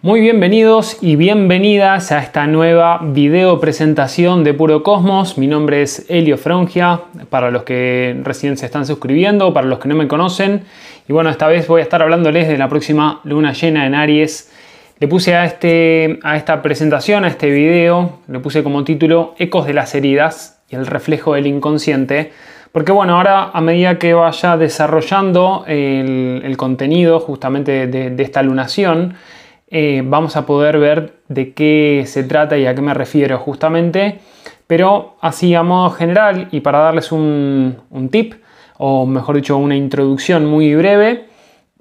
Muy bienvenidos y bienvenidas a esta nueva video presentación de Puro Cosmos. Mi nombre es Elio Frongia, para los que recién se están suscribiendo, para los que no me conocen. Y bueno, esta vez voy a estar hablándoles de la próxima luna llena en Aries. Le puse a, este, a esta presentación, a este video, le puse como título Ecos de las heridas y el reflejo del inconsciente. Porque bueno, ahora a medida que vaya desarrollando el, contenido justamente de, de esta lunación, eh, vamos a poder ver de qué se trata y a qué me refiero justamente. Pero así a modo general y para darles un, tip, o mejor dicho, una introducción muy breve,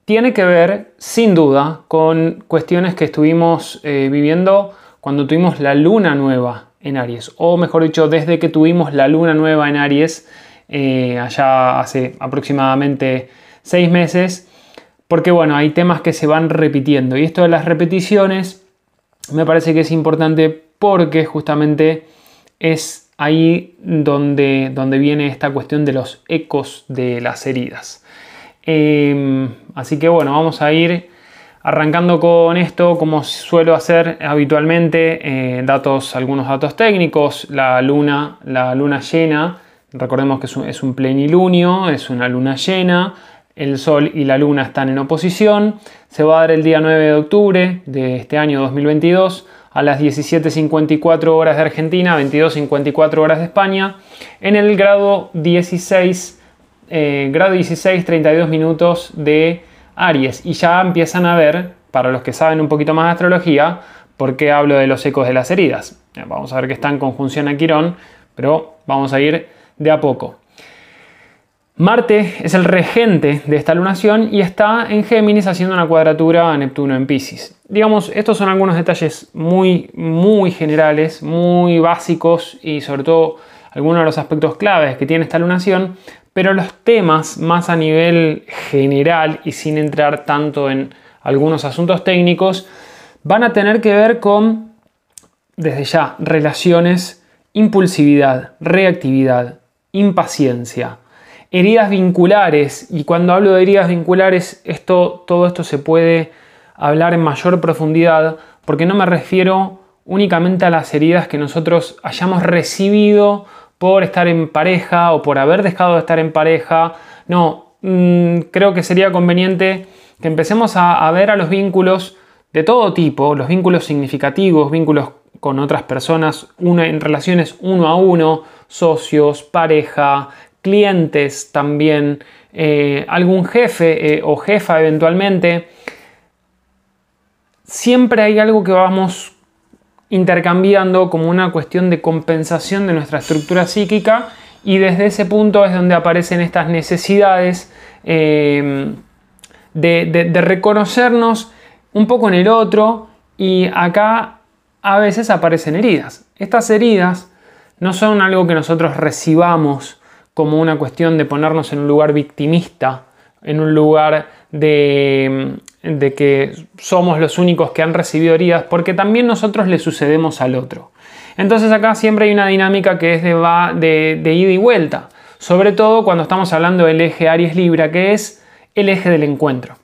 tiene que ver sin duda con cuestiones que estuvimos eh, viviendo cuando tuvimos la luna nueva en Aries, o mejor dicho, desde que tuvimos la luna nueva en Aries, eh, allá hace aproximadamente seis meses, porque bueno, hay temas que se van repitiendo. Y esto de las repeticiones me parece que es importante porque justamente es ahí donde, donde viene esta cuestión de los ecos de las heridas. Em, así que bueno, vamos a ir arrancando con esto como suelo hacer habitualmente, eh, datos, algunos datos técnicos, la luna, la luna llena, recordemos que es un, es un plenilunio, es una luna llena, el Sol y la Luna están en oposición. Se va a dar el día 9 de octubre de este año 2022 a las 17.54 horas de Argentina, 22.54 horas de España, en el grado 16, eh, grado 16, 32 minutos de Aries. Y ya empiezan a ver, para los que saben un poquito más de astrología, por qué hablo de los ecos de las heridas. Vamos a ver que está en conjunción a Quirón, pero vamos a ir de a poco. Marte es el regente de esta lunación y está en Géminis haciendo una cuadratura a Neptuno en Pisces. Digamos, estos son algunos detalles muy, muy generales, muy básicos y sobre todo algunos de los aspectos claves que tiene esta lunación, pero los temas más a nivel general y sin entrar tanto en algunos asuntos técnicos, van a tener que ver con, desde ya, relaciones, impulsividad, reactividad, impaciencia heridas vinculares. Y cuando hablo de heridas vinculares, esto, todo esto se puede hablar en mayor profundidad, porque no me refiero únicamente a las heridas que nosotros hayamos recibido por estar en pareja o por haber dejado de estar en pareja. No, mm, creo que sería conveniente que empecemos a, a ver a los vínculos de todo tipo, los vínculos significativos, vínculos con otras personas, una, en relaciones uno a uno, socios, pareja, clientes también, eh, algún jefe eh, o jefa eventualmente, siempre hay algo que vamos intercambiando como una cuestión de compensación de nuestra estructura psíquica y desde ese punto es donde aparecen estas necesidades eh, de reconocernos un poco en el otro y acá a veces aparecen heridas. Estas heridas no son algo que nosotros recibamos como una cuestión de ponernos en un lugar victimista, en un lugar de, que somos los únicos que han recibido heridas, porque también nosotros le sucedemos al otro. Entonces acá siempre hay una dinámica que es de, va, de, de ida y vuelta, sobre todo cuando estamos hablando del eje Aries-Libra, que es el eje del encuentro.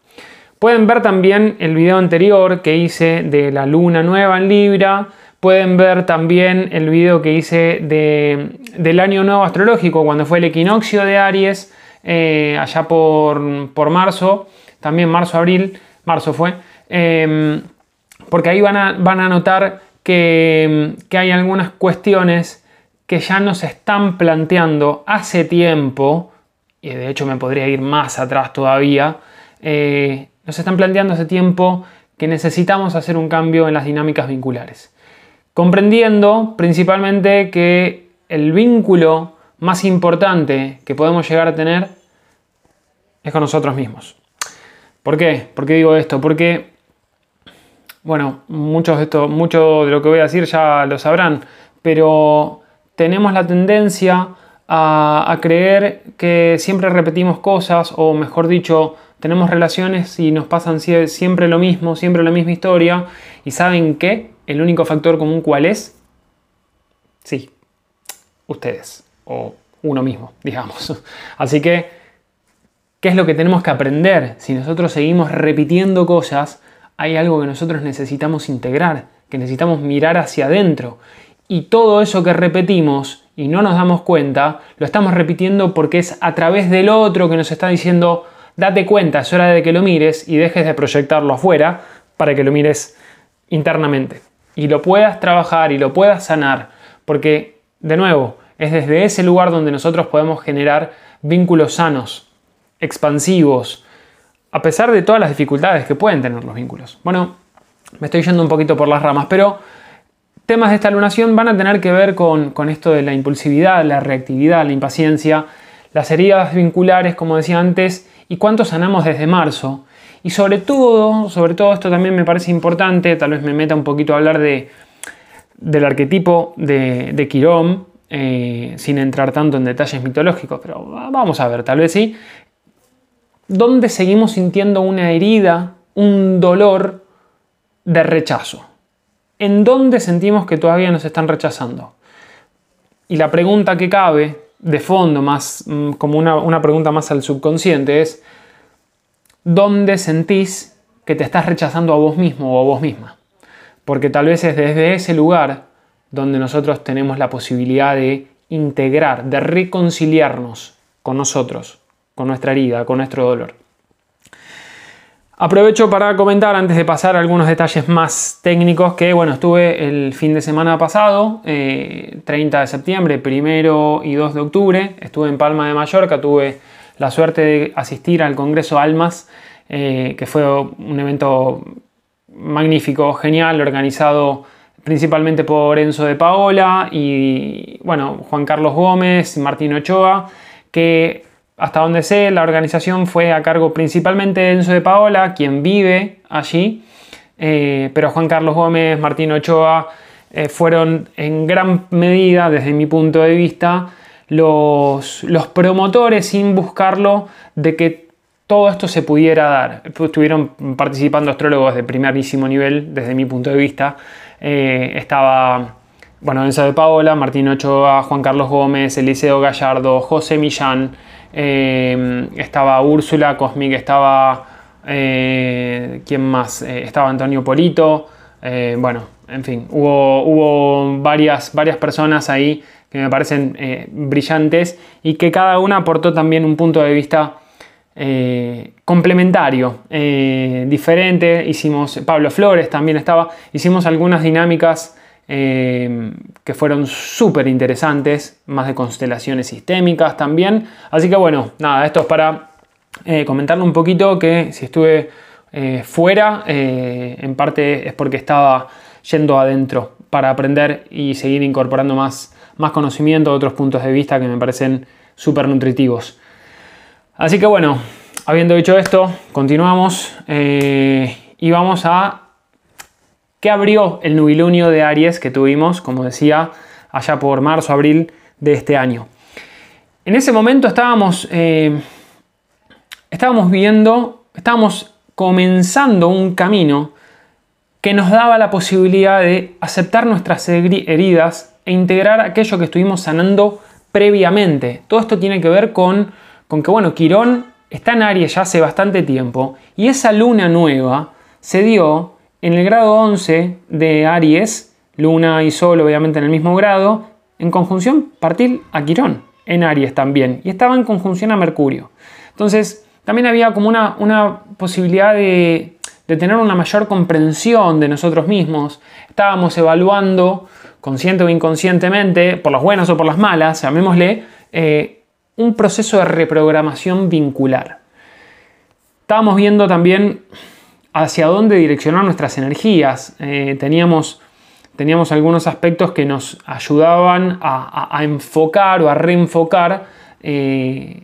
Pueden ver también el video anterior que hice de la luna nueva en Libra, Pueden ver también el video que hice del año nuevo astrológico, cuando fue el equinoccio de Aries, eh, allá por, marzo, también marzo-abril, marzo fue, em, porque ahí van a, van a notar que, hay algunas cuestiones que ya nos están planteando hace tiempo, y de hecho me podría ir más atrás todavía, eh, nos están planteando hace tiempo que necesitamos hacer un cambio en las dinámicas vinculares comprendiendo principalmente que el vínculo más importante que podemos llegar a tener es con nosotros mismos. ¿Por qué? ¿Por qué digo esto? Porque, bueno, muchos de esto, mucho de lo que voy a decir ya lo sabrán, pero tenemos la tendencia a, a creer que siempre repetimos cosas, o mejor dicho, tenemos relaciones y nos pasan siempre lo mismo, siempre la misma historia, y ¿saben qué? El único factor común cuál es? Sí, ustedes o uno mismo, digamos. Así que, ¿qué es lo que tenemos que aprender? Si nosotros seguimos repitiendo cosas, hay algo que nosotros necesitamos integrar, que necesitamos mirar hacia adentro. Y todo eso que repetimos y no nos damos cuenta, lo estamos repitiendo porque es a través del otro que nos está diciendo, date cuenta, es hora de que lo mires y dejes de proyectarlo afuera para que lo mires internamente. Y lo puedas trabajar y lo puedas sanar. Porque, de nuevo, es desde ese lugar donde nosotros podemos generar vínculos sanos, expansivos, a pesar de todas las dificultades que pueden tener los vínculos. Bueno, me estoy yendo un poquito por las ramas, pero temas de esta lunación van a tener que ver con, con esto de la impulsividad, la reactividad, la impaciencia, las heridas vinculares, como decía antes, y cuánto sanamos desde marzo. Y sobre todo, sobre todo esto también me parece importante, tal vez me meta un poquito a hablar de, del arquetipo de, Quirón, eh, sin entrar tanto en detalles mitológicos, pero vamos a ver, tal vez sí. ¿Dónde seguimos sintiendo una herida, un dolor de rechazo? ¿En dónde sentimos que todavía nos están rechazando? Y la pregunta que cabe, de fondo, más mm, como una, una pregunta más al subconsciente, es ¿dónde sentís que te estás rechazando a vos mismo o a vos misma? Porque tal vez es desde ese lugar donde nosotros tenemos la posibilidad de integrar, de reconciliarnos con nosotros, con nuestra herida, con nuestro dolor. Aprovecho para comentar antes de pasar algunos detalles más técnicos que, bueno, estuve el fin de semana pasado, 30 eh, de septiembre, 1 y 2 de octubre, estuve en Palma de Mallorca, tuve la suerte de asistir al Congreso Almas, eh, que fue un evento magnífico, genial, organizado principalmente por Enzo de Paola y bueno, Juan Carlos Gómez, Martín Ochoa, que hasta donde sé la organización fue a cargo principalmente de Enzo de Paola, quien vive allí, eh, pero Juan Carlos Gómez, Martín Ochoa eh, fueron en gran medida, desde mi punto de vista, los, promotores sin buscarlo de que todo esto se pudiera dar. Estuvieron participando astrólogos de primerísimo nivel, desde mi punto de vista, eh, estaba, bueno, Enzo de Paola, Martín Ochoa, Juan Carlos Gómez, Eliseo Gallardo, José Millán, eh, estaba Úrsula Cosmic, estaba, eh, ¿quién más? estaba Antonio Polito, bueno, en fin, hubo, hubo varias, varias personas ahí que me parecen brillantes y que cada una aportó también un punto de vista eh, complementario, eh, diferente. Hicimos, Pablo Flores también estaba, hicimos algunas dinámicas eh, que fueron súper interesantes, más de constelaciones sistémicas también. Así que bueno, nada, esto es para comentarle un poquito que si estuve fuera, en parte es porque estaba yendo adentro para aprender y seguir incorporando más, más conocimiento, otros puntos de vista que me parecen súper nutritivos. Así que bueno, habiendo dicho esto, continuamos eh, y vamos a qué abrió el nubilunio de Aries que tuvimos, como decía, allá por marzo, abril de este año. En ese momento estábamos, eh, estábamos viendo, estábamos comenzando un camino que nos daba la posibilidad de aceptar nuestras heridas e integrar aquello que estuvimos sanando previamente. Todo esto tiene que ver con con que, bueno, Quirón está en Aries ya hace bastante tiempo y esa luna nueva se dio en el grado 11 de Aries, luna y sol obviamente en el mismo grado, en conjunción partir a Quirón, en Aries también, y estaba en conjunción a Mercurio. Entonces, también había como una, una posibilidad de, tener una mayor comprensión de nosotros mismos. Estábamos evaluando, consciente o inconscientemente, por las buenas o por las malas, llamémosle, eh, un proceso de reprogramación vincular. Estábamos viendo también hacia dónde direccionar nuestras energías. Eh, teníamos, teníamos, algunos aspectos que nos ayudaban a, enfocar o a reenfocar eh,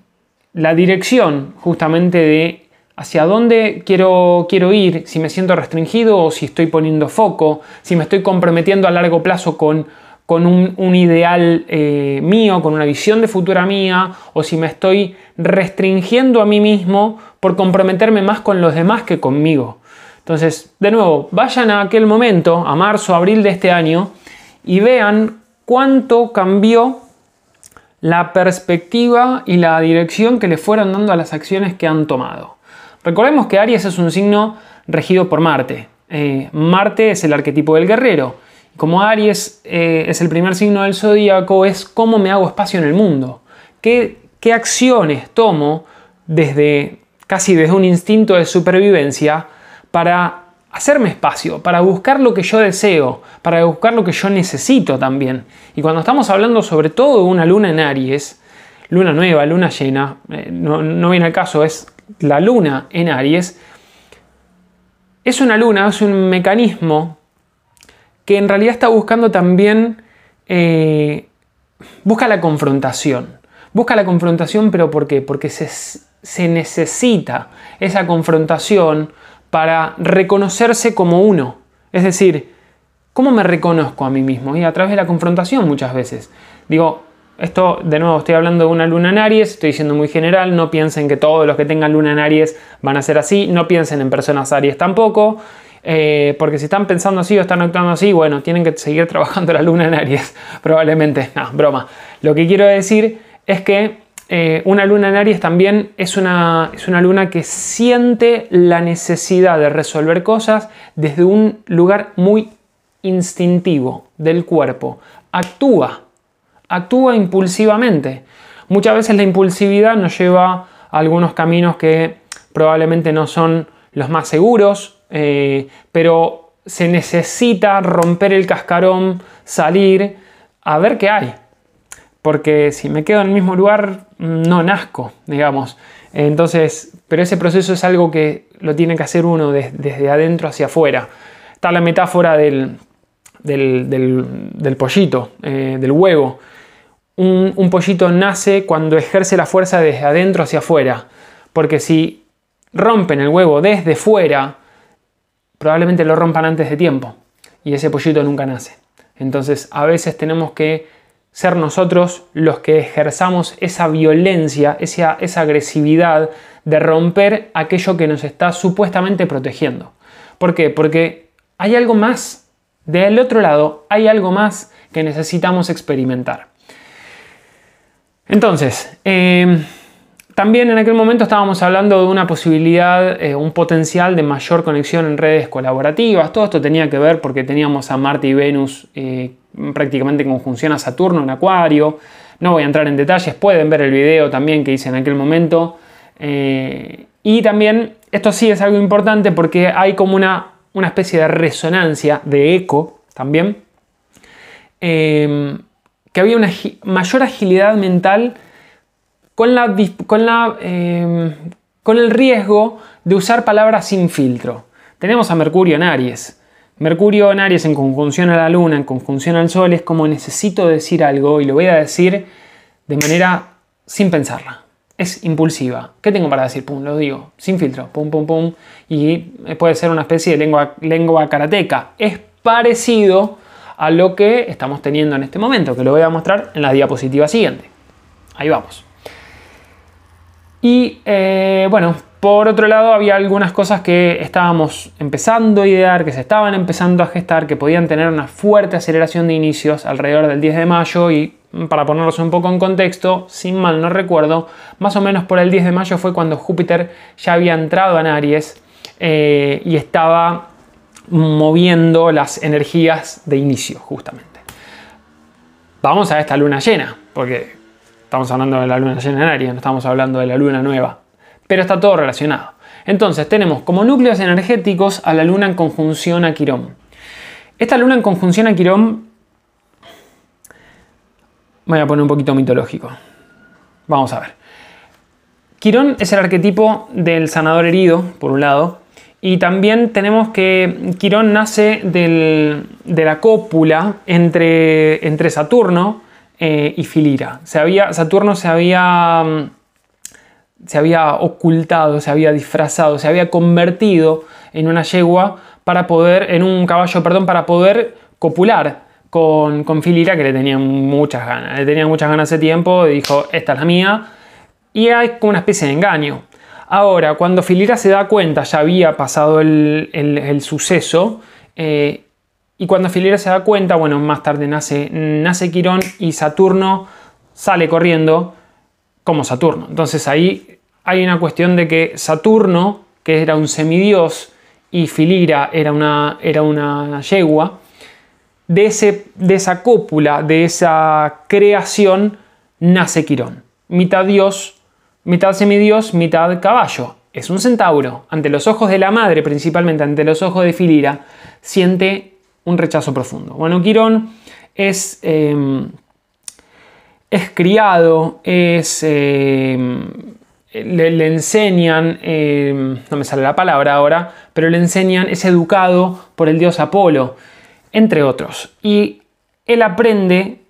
la dirección justamente de hacia dónde quiero, quiero ir, si me siento restringido o si estoy poniendo foco, si me estoy comprometiendo a largo plazo con con un, ideal eh, mío, con una visión de futura mía, o si me estoy restringiendo a mí mismo por comprometerme más con los demás que conmigo. Entonces, de nuevo, vayan a aquel momento, a marzo, abril de este año, y vean cuánto cambió la perspectiva y la dirección que le fueron dando a las acciones que han tomado. Recordemos que Aries es un signo regido por Marte. Eh, Marte es el arquetipo del guerrero. Como Aries eh, es el primer signo del zodíaco, es cómo me hago espacio en el mundo. ¿Qué, qué acciones tomo desde casi desde un instinto de supervivencia para hacerme espacio, para buscar lo que yo deseo, para buscar lo que yo necesito también. Y cuando estamos hablando sobre todo de una luna en Aries, luna nueva, luna llena, eh, no, no viene al caso, es la luna en Aries, es una luna, es un mecanismo que en realidad está buscando también, eh, busca la confrontación. Busca la confrontación, pero ¿por qué? Porque se, se necesita esa confrontación para reconocerse como uno. Es decir, ¿cómo me reconozco a mí mismo? Y a través de la confrontación muchas veces. Digo, esto de nuevo estoy hablando de una luna en Aries, estoy diciendo muy general, no piensen que todos los que tengan luna en Aries van a ser así, no piensen en personas Aries tampoco, eh, porque si están pensando así o están actuando así, bueno, tienen que seguir trabajando la luna en Aries, probablemente, no, broma. Lo que quiero decir es que eh, una luna en Aries también es una, es una luna que siente la necesidad de resolver cosas desde un lugar muy instintivo del cuerpo, actúa actúa impulsivamente. Muchas veces la impulsividad nos lleva a algunos caminos que probablemente no son los más seguros, eh, pero se necesita romper el cascarón, salir a ver qué hay. Porque si me quedo en el mismo lugar, no nazco, digamos. Entonces, pero ese proceso es algo que lo tiene que hacer uno desde adentro hacia afuera. Está la metáfora del, del, pollito, eh, del huevo un, pollito nace cuando ejerce la fuerza desde adentro hacia afuera. Porque si rompen el huevo desde fuera, probablemente lo rompan antes de tiempo. Y ese pollito nunca nace. Entonces a veces tenemos que ser nosotros los que ejerzamos esa violencia, esa, esa agresividad de romper aquello que nos está supuestamente protegiendo. ¿Por qué? Porque hay algo más. Del otro lado hay algo más que necesitamos experimentar. Entonces, em, también en aquel momento estábamos hablando de una posibilidad, eh, un potencial de mayor conexión en redes colaborativas. Todo esto tenía que ver porque teníamos a Marte y Venus eh, prácticamente en conjunción a Saturno en Acuario. No voy a entrar en detalles, pueden ver el video también que hice en aquel momento. Eh, y también, esto sí es algo importante porque hay como una, una especie de resonancia, de eco también em, que había una mayor agilidad mental con, la, con, la, em, con el riesgo de usar palabras sin filtro. Tenemos a Mercurio en Aries. Mercurio en Aries en conjunción a la Luna, en conjunción al Sol, es como necesito decir algo y lo voy a decir de manera sin pensarla. Es impulsiva. ¿Qué tengo para decir? Pum, lo digo, sin filtro, pum, pum, pum. Y puede ser una especie de lengua, lengua karateca. Es parecido a lo que estamos teniendo en este momento, que lo voy a mostrar en la diapositiva siguiente. Ahí vamos. Y eh, bueno, por otro lado había algunas cosas que estábamos empezando a idear, que se estaban empezando a gestar, que podían tener una fuerte aceleración de inicios alrededor del 10 de mayo y para ponerlos un poco en contexto, sin mal no recuerdo, más o menos por el 10 de mayo fue cuando Júpiter ya había entrado en Aries eh, y estaba moviendo las energías de inicio, justamente. Vamos a esta luna llena, porque estamos hablando de la luna llena en Aries, no estamos hablando de la luna nueva, pero está todo relacionado. Entonces tenemos como núcleos energéticos a la luna en conjunción a Quirón. Esta luna en conjunción a Quirón, voy a poner un poquito mitológico. Vamos a ver. Quirón es el arquetipo del sanador herido, por un lado, y también tenemos que Quirón nace de la cópula entre, Saturno eh, y Filira. Se había, Saturno se había, mm, se había ocultado, se había disfrazado, se había convertido en una yegua para poder, en un caballo, perdón, para poder copular con, con Filira, que le tenía muchas ganas. Le tenía muchas ganas hace tiempo y dijo, esta es la mía. Y hay como una especie de engaño. Ahora, cuando Filira se da cuenta, ya había pasado el, suceso, eh, y cuando Filira se da cuenta, bueno, más tarde nace, nace Quirón y Saturno sale corriendo como Saturno. Entonces ahí hay una cuestión de que Saturno, que era un semidios y Filira era una, era una yegua, de, esa cópula, de esa creación, nace Quirón. Mitad dios, mitad semidios, mitad caballo. Es un centauro. Ante los ojos de la madre, principalmente ante los ojos de Filira, siente un rechazo profundo. Bueno, Quirón es, em, es criado, es, em, le, enseñan, em, no me sale la palabra ahora, pero le enseñan, es educado por el dios Apolo, entre otros. Y él aprende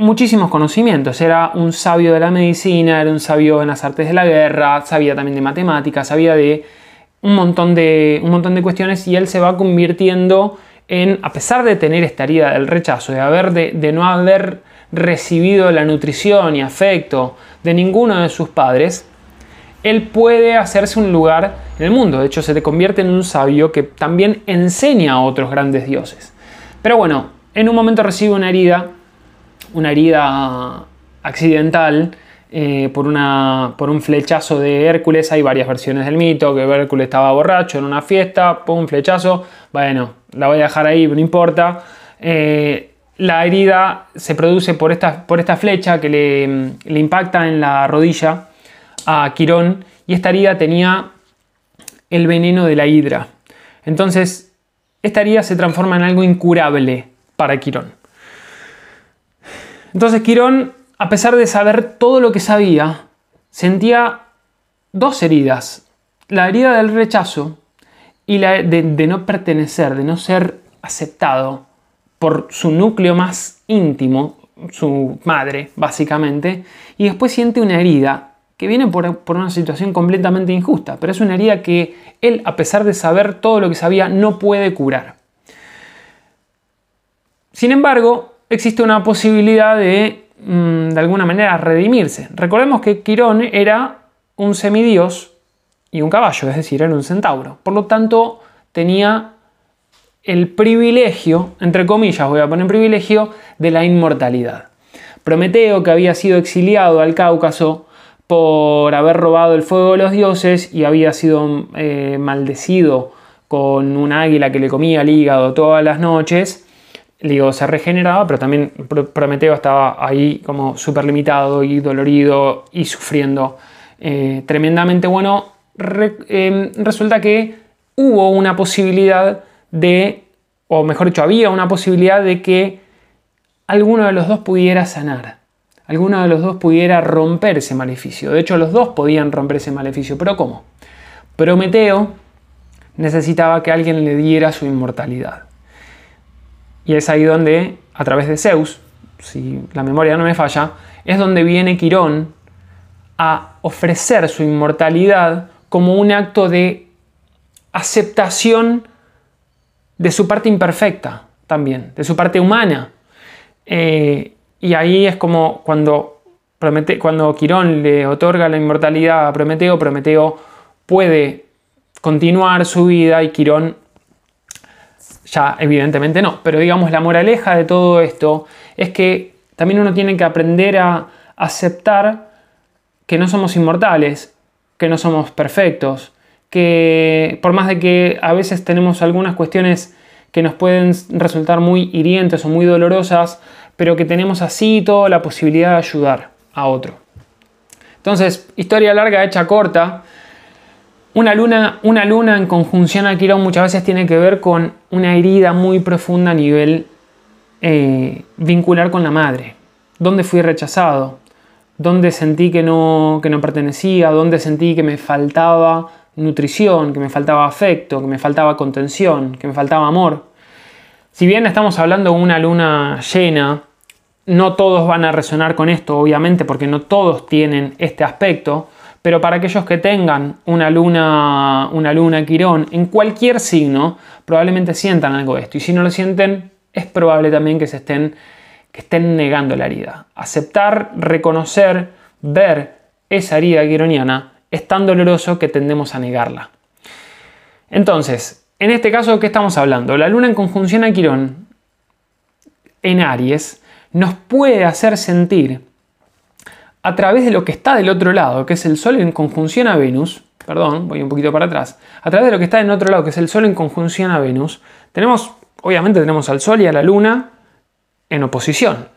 muchísimos conocimientos. Era un sabio de la medicina, era un sabio en las artes de la guerra, sabía también de matemáticas, sabía de un montón de, un montón de cuestiones y él se va convirtiendo en, a pesar de tener esta herida del rechazo, de, haber, de, no haber recibido la nutrición y afecto de ninguno de sus padres, él puede hacerse un lugar en el mundo. De hecho, se te convierte en un sabio que también enseña a otros grandes dioses. Pero bueno, en un momento recibe una herida, una herida accidental, eh, por, una, por un flechazo de Hércules. Hay varias versiones del mito, que Hércules estaba borracho en una fiesta, pum, un flechazo. Bueno, la voy a dejar ahí, no importa. Eh, la herida se produce por esta, por esta flecha que le, le, impacta en la rodilla a Quirón y esta herida tenía el veneno de la hidra. Entonces, esta herida se transforma en algo incurable para Quirón. Entonces Quirón a pesar de saber todo lo que sabía, sentía dos heridas. La herida del rechazo y la de, no pertenecer, de no ser aceptado por su núcleo más íntimo, su madre, básicamente, y después siente una herida que viene por, por, una situación completamente injusta, pero es una herida que él, a pesar de saber todo lo que sabía, no puede curar. Sin embargo, existe una posibilidad de Mm, de alguna manera redimirse. Recordemos que Quirón era un semidios y un caballo, es decir, era un centauro. Por lo tanto, tenía el privilegio, entre comillas voy a poner privilegio, de la inmortalidad. Prometeo, que había sido exiliado al Cáucaso por haber robado el fuego de los dioses y había sido eh, maldecido con un águila que le comía el hígado todas las noches, se regeneraba, pero también Prometeo estaba ahí como súper limitado y dolorido y sufriendo eh, tremendamente. Bueno, em, resulta que hubo una posibilidad de, o mejor dicho, había una posibilidad de que alguno de los dos pudiera sanar. Alguno de los dos pudiera romper ese maleficio. De hecho, los dos podían romper ese maleficio. ¿Pero cómo? Prometeo necesitaba que alguien le diera su inmortalidad. Y es ahí donde, a través de Zeus, si la memoria no me falla, es donde viene Quirón a ofrecer su inmortalidad como un acto de aceptación de su parte imperfecta también, de su parte humana. Eh, y ahí es como cuando, cuando Quirón le otorga la inmortalidad a Prometeo, Prometeo puede continuar su vida y Quirón ya evidentemente no, pero digamos la moraleja de todo esto es que también uno tiene que aprender a aceptar que no somos inmortales, que no somos perfectos, que por más de que a veces tenemos algunas cuestiones que nos pueden resultar muy hirientes o muy dolorosas, pero que tenemos así toda la posibilidad de ayudar a otro. Entonces, historia larga hecha corta, una luna, una luna en conjunción a Quirón muchas veces tiene que ver con una herida muy profunda a nivel eh, vincular con la madre. ¿Dónde fui rechazado? ¿Dónde sentí que no, que no pertenecía? ¿Dónde sentí que me faltaba nutrición, que me faltaba afecto, que me faltaba contención, que me faltaba amor? Si bien estamos hablando de una luna llena, no todos van a resonar con esto, obviamente, porque no todos tienen este aspecto, pero para aquellos que tengan una luna, una luna Quirón en cualquier signo, probablemente sientan algo de esto. Y si no lo sienten, es probable también que se estén, que estén negando la herida. Aceptar, reconocer, ver esa herida quironiana es tan doloroso que tendemos a negarla. Entonces, en este caso, ¿qué estamos hablando? La luna en conjunción a Quirón en Aries nos puede hacer sentir a través de lo que está del otro lado, que es el Sol en conjunción a Venus, perdón, voy un poquito para atrás, a través de lo que está en otro lado, que es el Sol en conjunción a Venus, tenemos, obviamente tenemos al Sol y a la Luna en oposición.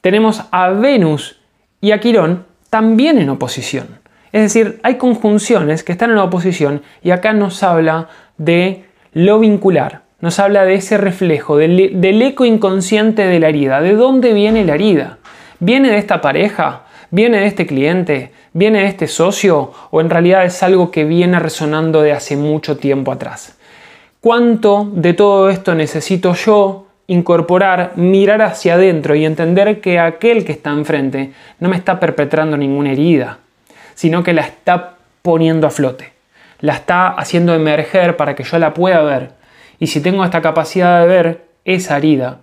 Tenemos a Venus y a Quirón también en oposición. Es decir, hay conjunciones que están en oposición y acá nos habla de lo vincular, nos habla de ese reflejo, del, del eco inconsciente de la herida. ¿De dónde viene la herida? ¿Viene de esta pareja? ¿Viene este cliente? ¿Viene este socio? ¿O en realidad es algo que viene resonando de hace mucho tiempo atrás? ¿Cuánto de todo esto necesito yo incorporar, mirar hacia adentro y entender que aquel que está enfrente no me está perpetrando ninguna herida, sino que la está poniendo a flote, la está haciendo emerger para que yo la pueda ver. Y si tengo esta capacidad de ver esa herida,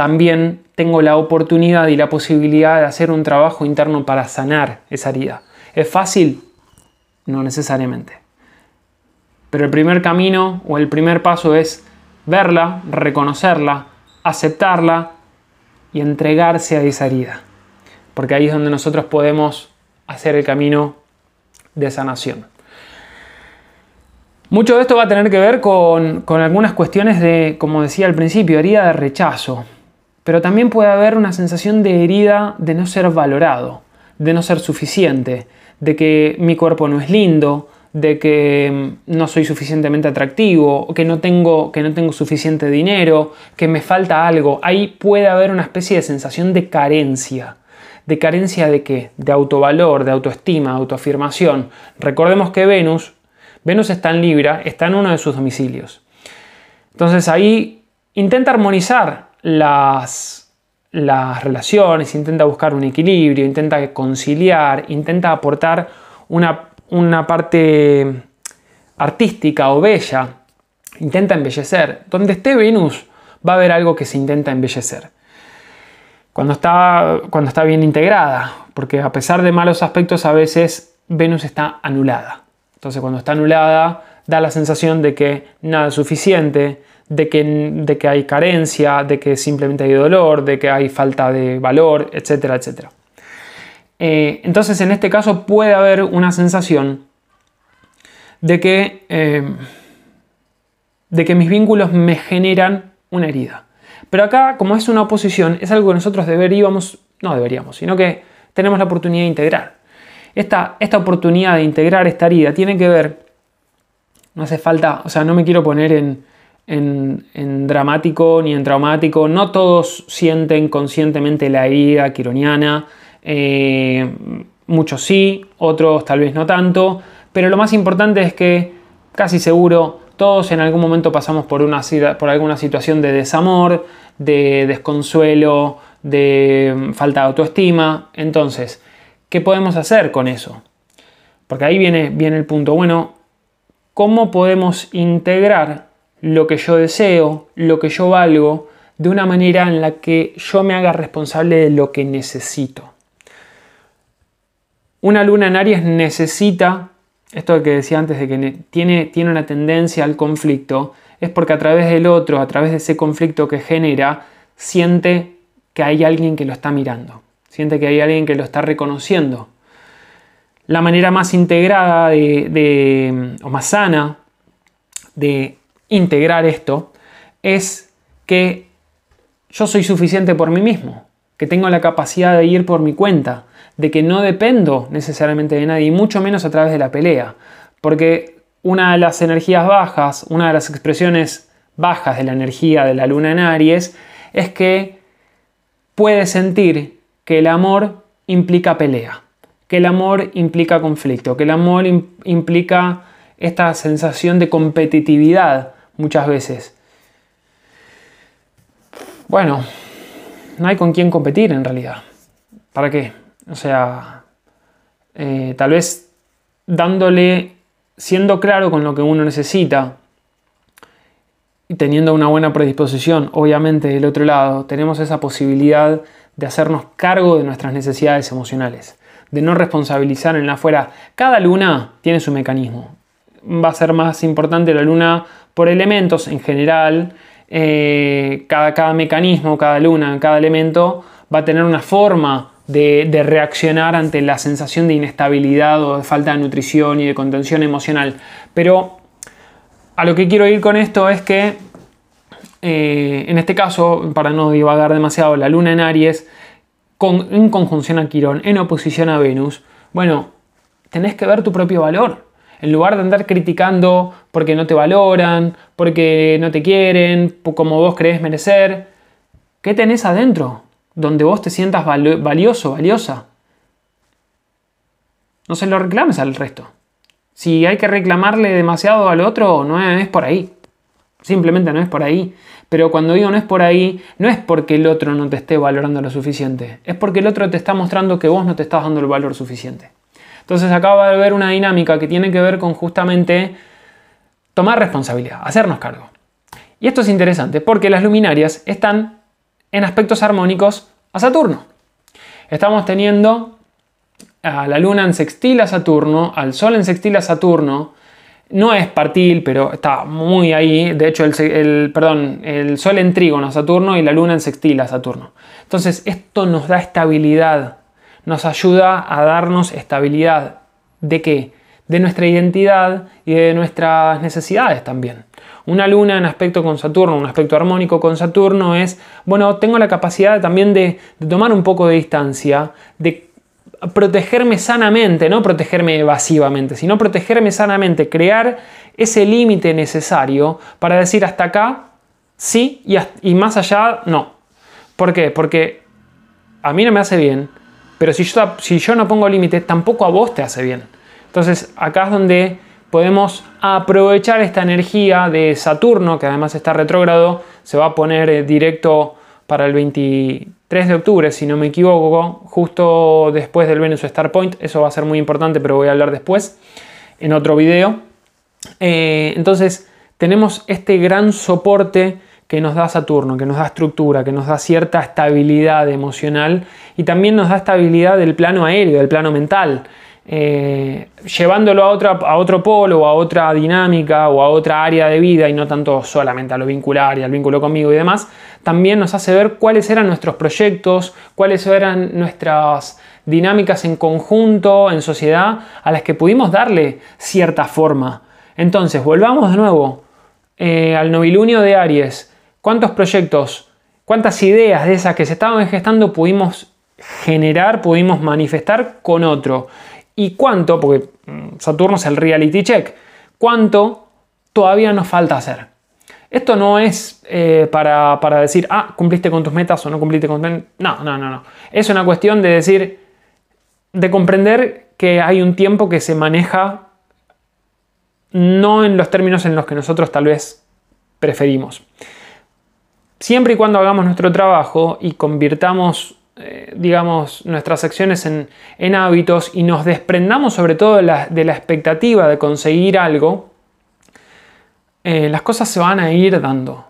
también tengo la oportunidad y la posibilidad de hacer un trabajo interno para sanar esa herida. ¿Es fácil? No necesariamente. Pero el primer camino o el primer paso es verla, reconocerla, aceptarla y entregarse a esa herida. Porque ahí es donde nosotros podemos hacer el camino de sanación. Mucho de esto va a tener que ver con, con algunas cuestiones de, como decía al principio, herida de rechazo pero también puede haber una sensación de herida de no ser valorado, de no ser suficiente, de que mi cuerpo no es lindo, de que mm, no soy suficientemente atractivo, que no tengo, que no tengo suficiente dinero, que me falta algo. Ahí puede haber una especie de sensación de carencia. ¿De carencia de qué? De autovalor, de autoestima, de autoafirmación. Recordemos que Venus, Venus está en Libra, está en uno de sus domicilios. Entonces ahí intenta armonizar las, las relaciones, intenta buscar un equilibrio, intenta conciliar, intenta aportar una, una parte artística o bella, intenta embellecer. Donde esté Venus va a haber algo que se intenta embellecer. Cuando está, cuando está bien integrada, porque a pesar de malos aspectos a veces Venus está anulada. Entonces cuando está anulada da la sensación de que nada es suficiente, de que, de que hay carencia, de que simplemente hay dolor, de que hay falta de valor, etcétera, etcétera. Eh, entonces, en este caso puede haber una sensación de que, eh, de que mis vínculos me generan una herida. Pero acá, como es una oposición, es algo que nosotros deberíamos, no deberíamos, sino que tenemos la oportunidad de integrar. Esta, esta oportunidad de integrar esta herida tiene que ver, no hace falta, o sea, no me quiero poner en, en, dramático ni en traumático. No todos sienten conscientemente la herida quironiana. Eh, muchos sí, otros tal vez no tanto. Pero lo más importante es que casi seguro todos en algún momento pasamos por, una, por alguna situación de desamor, de desconsuelo, de falta de autoestima. Entonces, ¿qué podemos hacer con eso? Porque ahí viene, viene el punto. Bueno, ¿cómo podemos integrar lo que yo deseo, lo que yo valgo, de una manera en la que yo me haga responsable de lo que necesito. Una luna en Aries necesita, esto que decía antes de que tiene, tiene una tendencia al conflicto, es porque a través del otro, a través de ese conflicto que genera, siente que hay alguien que lo está mirando, siente que hay alguien que lo está reconociendo. La manera más integrada de, o más sana de integrar esto es que yo soy suficiente por mí mismo, que tengo la capacidad de ir por mi cuenta, de que no dependo necesariamente de nadie, y mucho menos a través de la pelea. Porque una de las energías bajas, una de las expresiones bajas de la energía de la luna en Aries, es que puede sentir que el amor implica pelea, que el amor implica conflicto, que el amor implica esta sensación de competitividad muchas veces. Bueno, no hay con quién competir en realidad. ¿Para qué? O sea, eh, tal vez dándole, siendo claro con lo que uno necesita y teniendo una buena predisposición, obviamente del otro lado, tenemos esa posibilidad de hacernos cargo de nuestras necesidades emocionales, de no responsabilizar en la afuera. Cada luna tiene su mecanismo. Va a ser más importante la luna por elementos en general. Eh, cada, cada mecanismo, cada luna, cada elemento va a tener una forma de, reaccionar ante la sensación de inestabilidad o de falta de nutrición y de contención emocional. Pero a lo que quiero ir con esto es que, eh, en este caso, para no divagar demasiado, la luna en Aries, en conjunción a Quirón, en oposición a Venus, bueno, tenés que ver tu propio valor. En lugar de andar criticando porque no te valoran, porque no te quieren, como vos crees merecer, ¿qué tenés adentro? Donde vos te sientas valioso, valiosa. No se lo reclames al resto. Si hay que reclamarle demasiado al otro, no es por ahí. Simplemente no es por ahí. Pero cuando digo no es por ahí, no es porque el otro no te esté valorando lo suficiente. Es porque el otro te está mostrando que vos no te estás dando el valor suficiente. Entonces acaba de haber una dinámica que tiene que ver con justamente tomar responsabilidad, hacernos cargo. Y esto es interesante porque las luminarias están en aspectos armónicos a Saturno. Estamos teniendo a la Luna en sextil a Saturno, al Sol en sextil a Saturno. No es partil, pero está muy ahí. De hecho, el, perdón, el Sol en trígono a Saturno y la Luna en sextil a Saturno. Entonces, esto nos da estabilidad nos ayuda a darnos estabilidad. ¿De qué? De nuestra identidad y de nuestras necesidades también. Una luna en aspecto con Saturno, un aspecto armónico con Saturno es, bueno, tengo la capacidad también de, tomar un poco de distancia, de protegerme sanamente, no protegerme evasivamente, sino protegerme sanamente, crear ese límite necesario para decir hasta acá sí y, y más allá no. ¿Por qué? Porque a mí no me hace bien, pero si yo, si yo no pongo límites, tampoco a vos te hace bien. Entonces acá es donde podemos aprovechar esta energía de Saturno, que además está retrógrado, se va a poner eh, directo para el 23 de octubre, si no me equivoco, justo después del Venus Star Point. Eso va a ser muy importante, pero voy a hablar después en otro video. Eh, entonces tenemos este gran soporte que nos da Saturno, que nos da estructura, que nos da cierta estabilidad emocional y también nos da estabilidad del plano aéreo, del plano mental. Eh, llevándolo a, a otro polo a otra dinámica o a otra área de vida y no tanto solamente a lo vincular y al vínculo conmigo y demás, también nos hace ver cuáles eran nuestros proyectos, cuáles eran nuestras dinámicas en conjunto, en sociedad, a las que pudimos darle cierta forma. Entonces, volvamos de nuevo eh, al novilunio de Aries. ¿Cuántos proyectos, cuántas ideas de esas que se estaban gestando pudimos generar, pudimos manifestar con otro? ¿Y cuánto, porque mm, Saturno es el reality check, cuánto todavía nos falta hacer? Esto no es eh, para, decir, ah, cumpliste con tus metas o no cumpliste con tus. No, no, no, no. Es una cuestión de decir, de comprender que hay un tiempo que se maneja no en los términos en los que nosotros tal vez preferimos siempre y cuando hagamos nuestro trabajo y convirtamos, eh, digamos, nuestras acciones en, hábitos y nos desprendamos sobre todo de la, expectativa de conseguir algo, eh, las cosas se van a ir dando.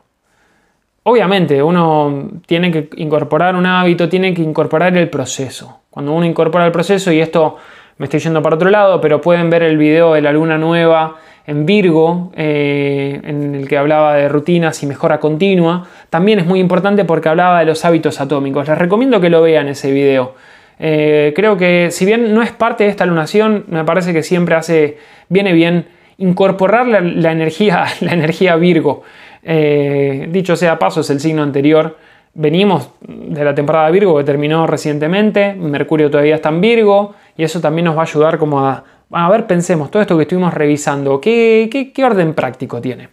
Obviamente, uno tiene que incorporar un hábito, tiene que incorporar el proceso. Cuando uno incorpora el proceso, y esto me estoy yendo para otro lado, pero pueden ver el video de la luna nueva en Virgo, eh, en el que hablaba de rutinas y mejora continua, también es muy importante porque hablaba de los hábitos atómicos. Les recomiendo que lo vean ese video. Eh, creo que si bien no es parte de esta lunación, me parece que siempre hace, viene bien incorporar la, energía, la energía Virgo. Eh, dicho sea paso, es el signo anterior. Venimos de la temporada Virgo que terminó recientemente, Mercurio todavía está en Virgo y eso también nos va a ayudar como a, a ver, pensemos, todo esto que estuvimos revisando, ¿qué, qué, orden práctico tiene?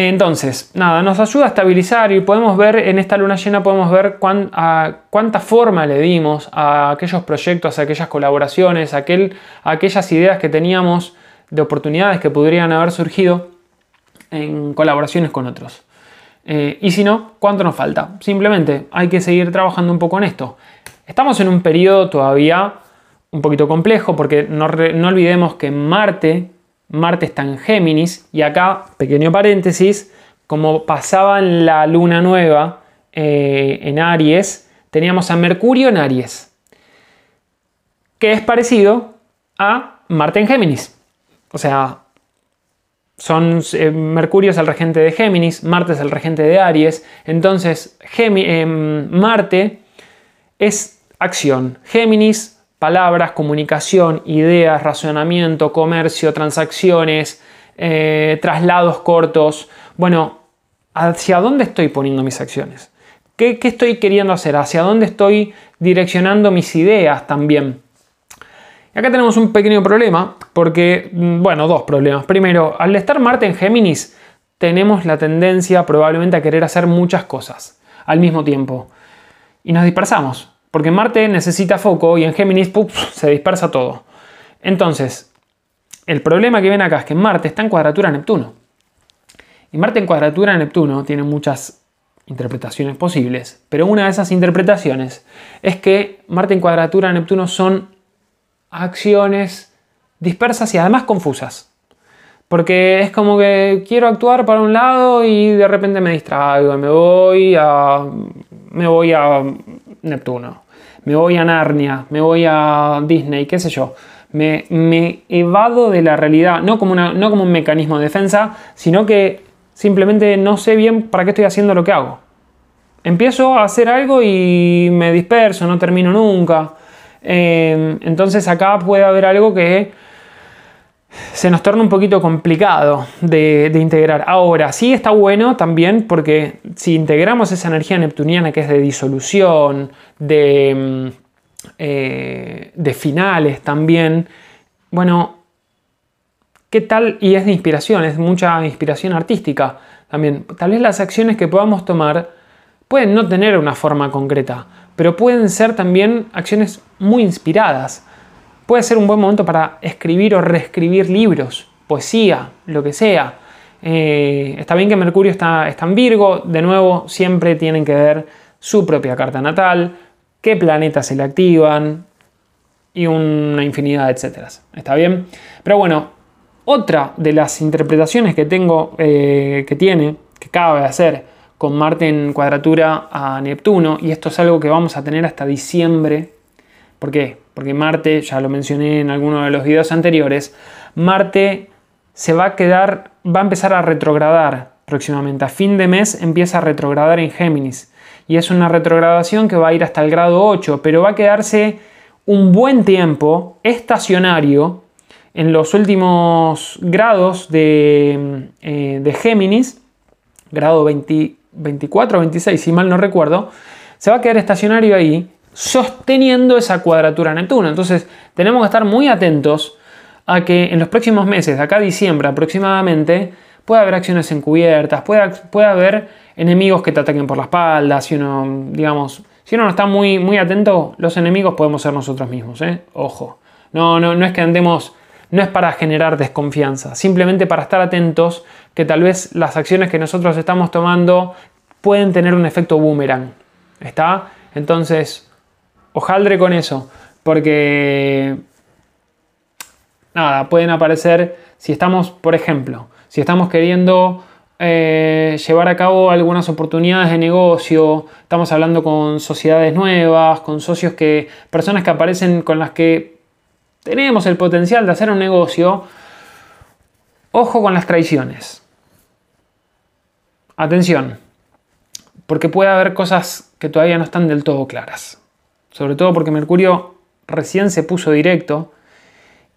Entonces, nada, nos ayuda a estabilizar y podemos ver en esta luna llena, podemos ver cuánta forma le dimos a aquellos proyectos, a aquellas colaboraciones, a, aquel, aquellas ideas que teníamos de oportunidades que podrían haber surgido en colaboraciones con otros. Eh, y si no, ¿cuánto nos falta? Simplemente hay que seguir trabajando un poco en esto. Estamos en un periodo todavía un poquito complejo porque no, olvidemos que Marte, Marte está en Géminis y acá, pequeño paréntesis, como pasaba en la luna nueva eh, en Aries, teníamos a Mercurio en Aries, que es parecido a Marte en Géminis. O sea, son, eh, Mercurio es el regente de Géminis, Marte es el regente de Aries, entonces em, Marte es acción. Géminis, palabras, comunicación, ideas, razonamiento, comercio, transacciones, eh, traslados cortos. Bueno, ¿hacia dónde estoy poniendo mis acciones? ¿Qué, ¿Qué estoy queriendo hacer? ¿Hacia dónde estoy direccionando mis ideas también? Acá tenemos un pequeño problema, porque, mm, bueno, dos problemas. Primero, al estar Marte en Géminis, tenemos la tendencia probablemente a querer hacer muchas cosas al mismo tiempo. Y nos dispersamos, porque Marte necesita foco y en Géminis se dispersa todo. Entonces, el problema que ven acá es que Marte está en cuadratura a Neptuno. Y Marte en cuadratura a Neptuno tiene muchas interpretaciones posibles, pero una de esas interpretaciones es que Marte en cuadratura a Neptuno son acciones dispersas y además confusas. Porque es como que quiero actuar para un lado y de repente me distraigo, me voy a, me voy a Neptuno, me voy a Narnia, me voy a Disney, qué sé yo. Me, me evado de la realidad, no como, una, no como un mecanismo de defensa, sino que simplemente no sé bien para qué estoy haciendo lo que hago. Empiezo a hacer algo y me disperso, no termino nunca. Em, entonces acá puede haber algo que se nos torna un poquito complicado de, integrar. Ahora, sí está bueno también porque si integramos esa energía neptuniana que es de disolución, de, em, eh, de finales también, bueno, ¿qué tal? Y es de inspiración, es mucha inspiración artística también. Tal vez las acciones que podamos tomar pueden no tener una forma concreta, pero pueden ser también acciones muy inspiradas. Puede ser un buen momento para escribir o reescribir libros, poesía, lo que sea. Eh, está bien que Mercurio está, está en Virgo, de nuevo siempre tienen que ver su propia carta natal, qué planetas se le activan y una infinidad de etcétera. ¿Está bien? Pero bueno, otra de las interpretaciones que tengo, eh, que tiene, que cabe hacer con Marte en cuadratura a Neptuno y esto es algo que vamos a tener hasta diciembre. ¿Por qué? Porque Marte, ya lo mencioné en alguno de los videos anteriores, Marte se va a quedar, va a empezar a retrogradar próximamente. A fin de mes empieza a retrogradar en Géminis y es una retrogradación que va a ir hasta el grado 8, pero va a quedarse un buen tiempo estacionario en los últimos grados de, eh, de Géminis, grado 20, 24 o 26, si mal no recuerdo, se va a quedar estacionario ahí sosteniendo esa cuadratura Neptuno. Entonces tenemos que estar muy atentos a que en los próximos meses, de acá a diciembre aproximadamente, pueda haber acciones encubiertas, pueda haber enemigos que te ataquen por la espalda, si uno, digamos, si uno no está muy, muy atento, los enemigos podemos ser nosotros mismos, ¿eh? Ojo. No, no, no es que andemos, no es para generar desconfianza, simplemente para estar atentos que tal vez las acciones que nosotros estamos tomando pueden tener un efecto boomerang. ¿Está? Entonces, ojaldre con eso, porque nada, pueden aparecer si estamos, por ejemplo, si estamos queriendo eh, llevar a cabo algunas oportunidades de negocio, estamos hablando con sociedades nuevas, con socios que, personas que aparecen con las que tenemos el potencial de hacer un negocio, ojo con las traiciones. Atención, porque puede haber cosas que todavía no están del todo claras. Sobre todo porque Mercurio recién se puso directo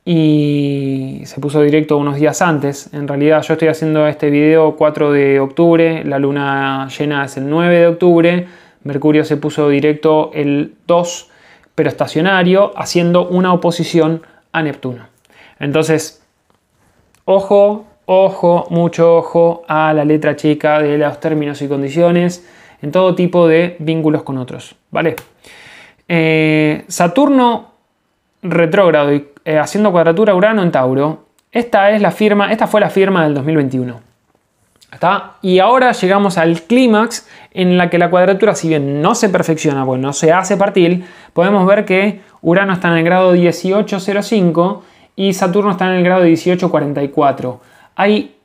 y se puso directo unos días antes. En realidad yo estoy haciendo este video 4 de octubre, la luna llena es el 9 de octubre, Mercurio se puso directo el 2, pero estacionario, haciendo una oposición a Neptuno. Entonces, ojo ojo, mucho ojo a la letra chica de los términos y condiciones en todo tipo de vínculos con otros, ¿vale? Eh, Saturno retrógrado y eh, haciendo cuadratura Urano en Tauro. Esta es la firma, esta fue la firma del 2021. ¿Está? Y ahora llegamos al clímax en la que la cuadratura, si bien no se perfecciona, bueno, no se hace partir, podemos ver que Urano está en el grado 1805 y Saturno está en el grado 1844 hay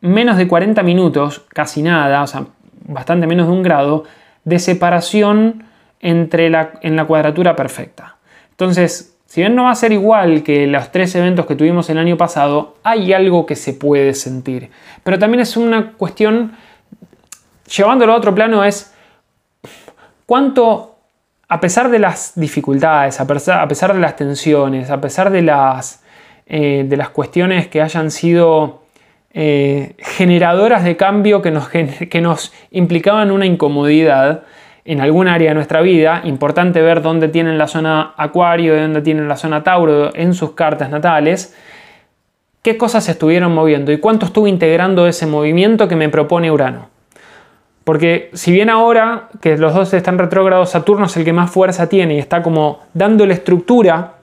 menos de 40 minutos, casi nada, o sea, bastante menos de un grado, de separación entre la, en la cuadratura perfecta. Entonces, si bien no va a ser igual que los tres eventos que tuvimos el año pasado, hay algo que se puede sentir. Pero también es una cuestión, llevándolo a otro plano, es cuánto a pesar de las dificultades, a pesar, de las tensiones, a pesar de las, eh, de las cuestiones que hayan sido eh, generadoras de cambio que nos, que nos implicaban una incomodidad en algún área de nuestra vida, importante ver dónde tienen la zona Acuario dónde tienen la zona Tauro en sus cartas natales, qué cosas estuvieron moviendo y cuánto estuvo integrando ese movimiento que me propone Urano. Porque si bien ahora que los dos están retrógrados, Saturno es el que más fuerza tiene y está como dándole estructura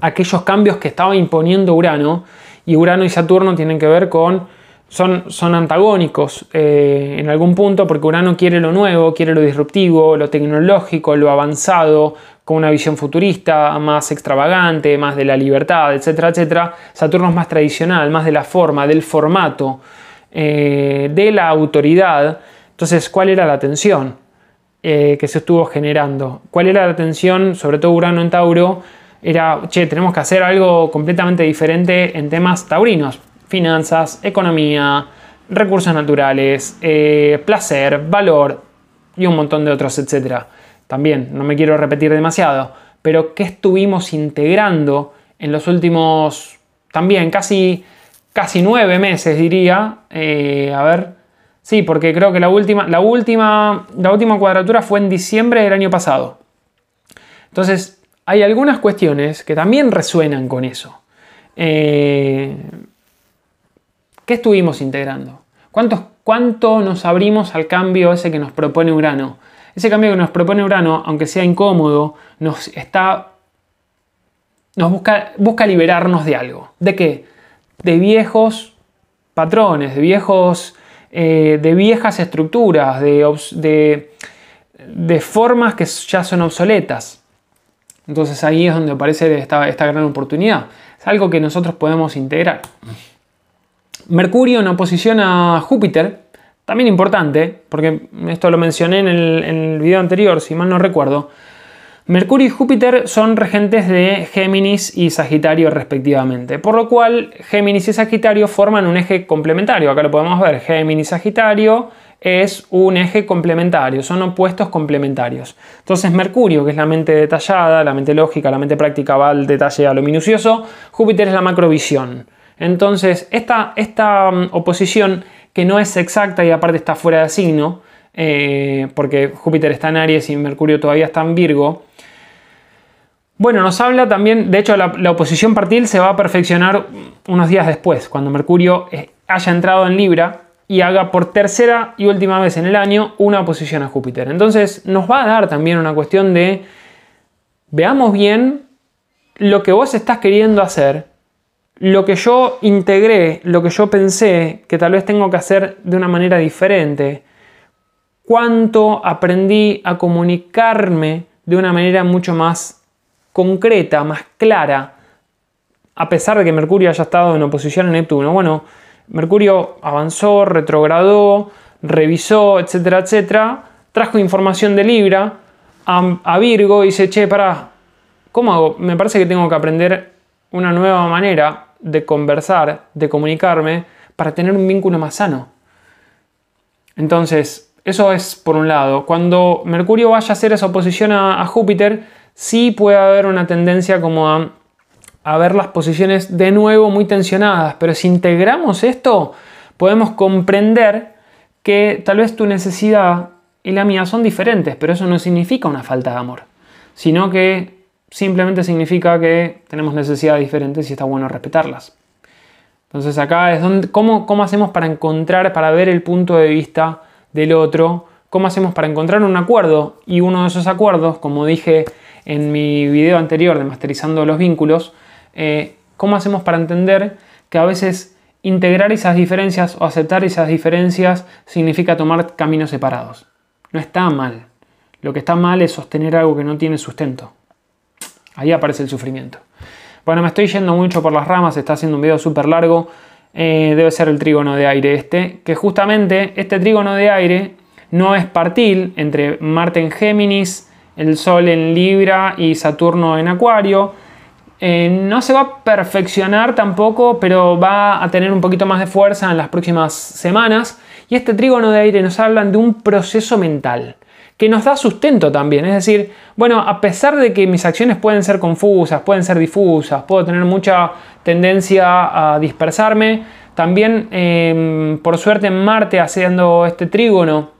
a aquellos cambios que estaba imponiendo Urano, y Urano y Saturno tienen que ver con, son, son antagónicos eh, en algún punto, porque Urano quiere lo nuevo, quiere lo disruptivo, lo tecnológico, lo avanzado, con una visión futurista, más extravagante, más de la libertad, etcétera, etcétera. Saturno es más tradicional, más de la forma, del formato, eh, de la autoridad. Entonces, ¿cuál era la tensión eh, que se estuvo generando? ¿Cuál era la tensión, sobre todo Urano en Tauro? Era, che, tenemos que hacer algo completamente diferente en temas taurinos. Finanzas, economía, recursos naturales, eh, placer, valor y un montón de otros, etc. También, no me quiero repetir demasiado, pero ¿qué estuvimos integrando en los últimos, también casi, casi nueve meses, diría? Eh, a ver, Sí, porque creo que la última, la, última, la última cuadratura fue en diciembre del año pasado. Entonces, hay algunas cuestiones que también resuenan con eso. Eh, ¿Qué estuvimos integrando? ¿Cuánto, ¿Cuánto nos abrimos al cambio ese que nos propone Urano? Ese cambio que nos propone Urano, aunque sea incómodo, nos busca, liberarnos de algo. ¿De qué? De viejos patrones, de viejos eh, de viejas estructuras, de, formas que ya son obsoletas. Entonces ahí es donde aparece esta gran oportunidad. Es algo que nosotros podemos integrar. Mercurio en oposición a Júpiter, también importante, porque esto lo mencioné en el, video anterior, si mal no recuerdo. Mercurio y Júpiter son regentes de Géminis y Sagitario respectivamente, por lo cual Géminis y Sagitario forman un eje complementario. Acá lo podemos ver, Géminis y Sagitario es un eje complementario, son opuestos complementarios. Entonces Mercurio, que es la mente detallada, la mente lógica, la mente práctica va al detalle, a lo minucioso, Júpiter es la macrovisión. Entonces esta, esta mm, oposición que no es exacta y aparte está fuera de signo, eh, porque Júpiter está en Aries y Mercurio todavía está en Virgo, bueno, nos habla también, de hecho la, oposición partil se va a perfeccionar unos días después, cuando Mercurio eh, haya entrado en Libra y haga por tercera y última vez en el año una oposición a Júpiter. Entonces nos va a dar también una cuestión de, veamos bien lo que vos estás queriendo hacer, lo que yo integré, lo que yo pensé que tal vez tengo que hacer de una manera diferente, cuánto aprendí a comunicarme de una manera mucho más concreta, más clara, a pesar de que Mercurio haya estado en oposición a Neptuno. Bueno, Mercurio avanzó, retrogradó, revisó, etcétera, etcétera, trajo información de Libra a, Virgo y dice, che, para, ¿cómo hago? Me parece que tengo que aprender una nueva manera de conversar, de comunicarme, para tener un vínculo más sano. Entonces, eso es por un lado. Cuando Mercurio vaya a hacer esa oposición a Júpiter, sí puede haber una tendencia como a, ver las posiciones de nuevo muy tensionadas, pero si integramos esto, podemos comprender que tal vez tu necesidad y la mía son diferentes, pero eso no significa una falta de amor, sino que simplemente significa que tenemos necesidades diferentes y está bueno respetarlas. Entonces acá es donde, ¿cómo, cómo hacemos para encontrar, para ver el punto de vista del otro, cómo hacemos para encontrar un acuerdo y uno de esos acuerdos, como dije en mi video anterior de Masterizando los Vínculos, eh, cómo hacemos para entender que a veces integrar esas diferencias o aceptar esas diferencias significa tomar caminos separados. No está mal. Lo que está mal es sostener algo que no tiene sustento. Ahí aparece el sufrimiento. Bueno, me estoy yendo mucho por las ramas, está haciendo un video súper largo. Eh, debe ser el trígono de aire este, que justamente este trígono de aire no es partil entre Marte en Géminis, el Sol en Libra y Saturno en Acuario. Eh, no se va a perfeccionar tampoco, pero va a tener un poquito más de fuerza en las próximas semanas. Y este trígono de aire nos habla de un proceso mental que nos da sustento también. Es decir, bueno, a pesar de que mis acciones pueden ser confusas, pueden ser difusas, puedo tener mucha tendencia a dispersarme, también em, por suerte Marte haciendo este trígono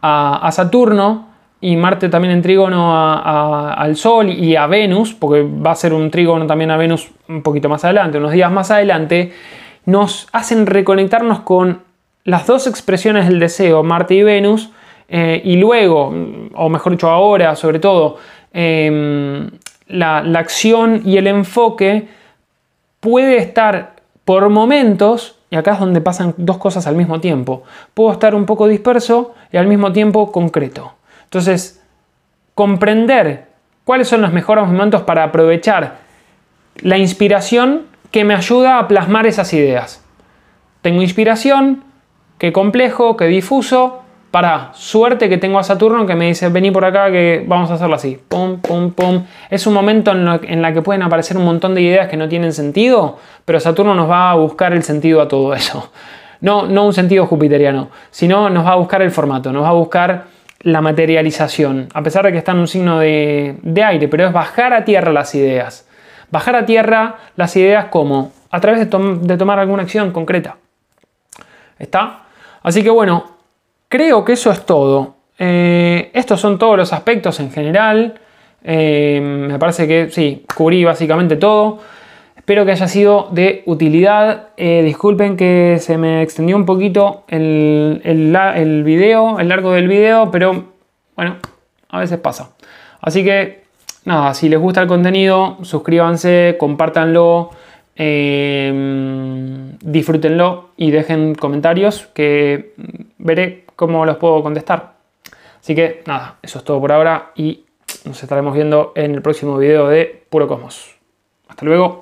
a, Saturno y Marte también en trígono al Sol y a Venus, porque va a ser un trígono también a Venus un poquito más adelante, unos días más adelante, nos hacen reconectarnos con las dos expresiones del deseo, Marte y Venus, eh, y luego, o mejor dicho ahora, sobre todo, em, la, acción y el enfoque puede estar por momentos, y acá es donde pasan dos cosas al mismo tiempo, puedo estar un poco disperso y al mismo tiempo concreto. Entonces, comprender cuáles son los mejores momentos para aprovechar la inspiración que me ayuda a plasmar esas ideas. Tengo inspiración, qué complejo, qué difuso, para suerte que tengo a Saturno que me dice, vení por acá que vamos a hacerlo así. Pum, pum, pum. Es un momento en, la en que pueden aparecer un montón de ideas que no tienen sentido, pero Saturno nos va a buscar el sentido a todo eso. No, no un sentido jupiteriano, sino nos va a buscar el formato, nos va a buscar la materialización, a pesar de que está en un signo de, aire, pero es bajar a tierra las ideas. Bajar a tierra las ideas como a través de, de tomar alguna acción concreta. ¿Está? Así que bueno, Creo que eso es todo. Eh, estos son todos los aspectos en general. Eh, me parece que sí, cubrí básicamente todo. Espero que haya sido de utilidad. Eh, disculpen que se me extendió un poquito el, el, video, el largo del video, pero bueno, a veces pasa. Así que nada, si les gusta el contenido, suscríbanse, compártanlo, disfrútenlo y dejen comentarios que veré cómo los puedo contestar. Así que nada, eso es todo por ahora y nos estaremos viendo en el próximo video de Puro Cosmos. Hasta luego.